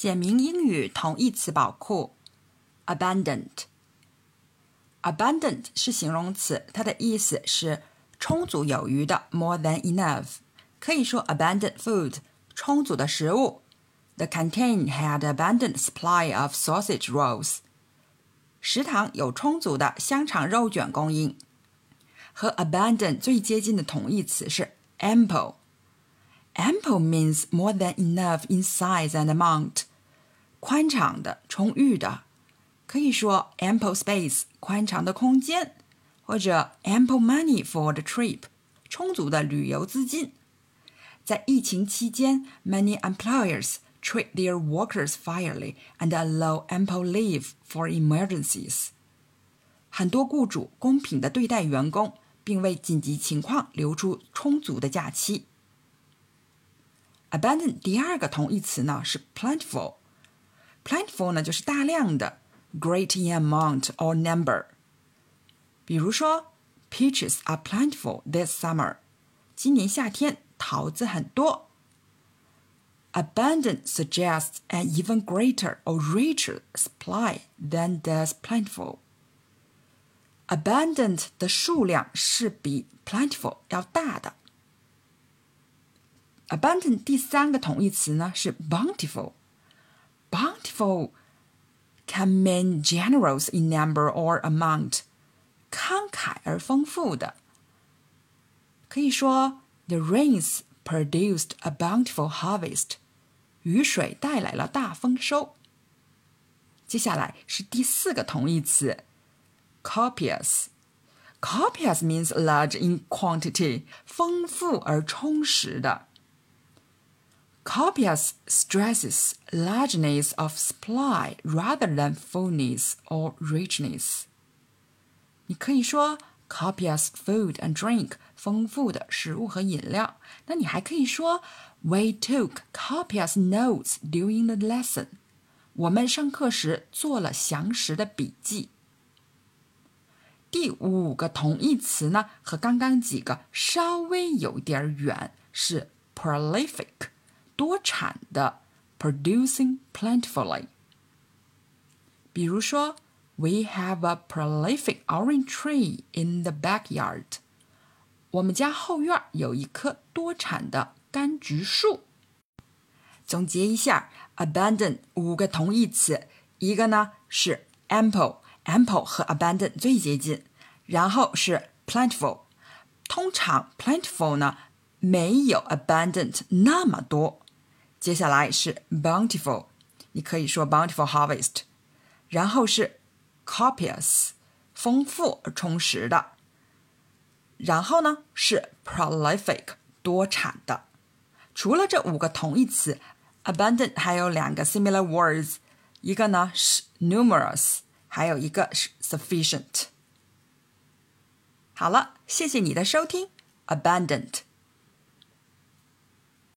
简明英语同义词宝库：abundant。abundant 是形容词，它的意思是充足有余的，more than enough。可以说 abundant food，充足的食物。The canteen had abundant supply of sausage rolls。食堂有充足的香肠肉卷供应。和 abundant 最接近的同义词是 ample。Ample means more than enough in size and amount。宽敞的、充裕的，可以说 ample space 宽敞的空间，或者 ample money for the trip 充足的旅游资金。在疫情期间，many employers treat their workers fairly and allow ample leave for emergencies。很多雇主公平地对待员工，并为紧急情况留出充足的假期。Abandon 第二个同义词呢是 plentiful。Plentiful 呢，就是大量的，great in amount or number。比如说，peaches are plentiful this summer。今年夏天桃子很多。Abundant suggests an even greater or richer supply than does plentiful. Abundant 的数量是比 plentiful 要大的。Abundant 第三个同义词呢是 bountiful。 bountiful can mean generous in number or amount，慷慨而丰富的。可以说，the rains produced a bountiful harvest，雨水带来了大丰收。接下来是第四个同义词，copious。Copious means large in quantity，丰富而充实的。Copious stresses largeness of supply rather than fullness or richness. 你可以说 copious food and drink 丰富的食物和饮料。那你还可以说 We took copious notes during the lesson. 我们上课时做了详实的笔记。第五个同义词呢，和刚刚几个稍微有点远，是 prolific。 多产的 （producing plentifully）。比如说，We have a prolific orange tree in the backyard。我们家后院有一棵多产的柑橘树。总结一下，abundant 五个同义词，一个呢是 ample，ample 和 abundant 最接近，然后是 plentiful。通常 plentiful 呢没有 abundant 那么多。接下来是 bountiful，你可以说 bountiful harvest，然后是 copious，丰富而充实的，然后呢是 prolific，多产的。除了这五个同义词，abundant 还有两个 similar words，一个呢是 numerous，还有一个是 sufficient。好了，谢谢你的收听，abundant。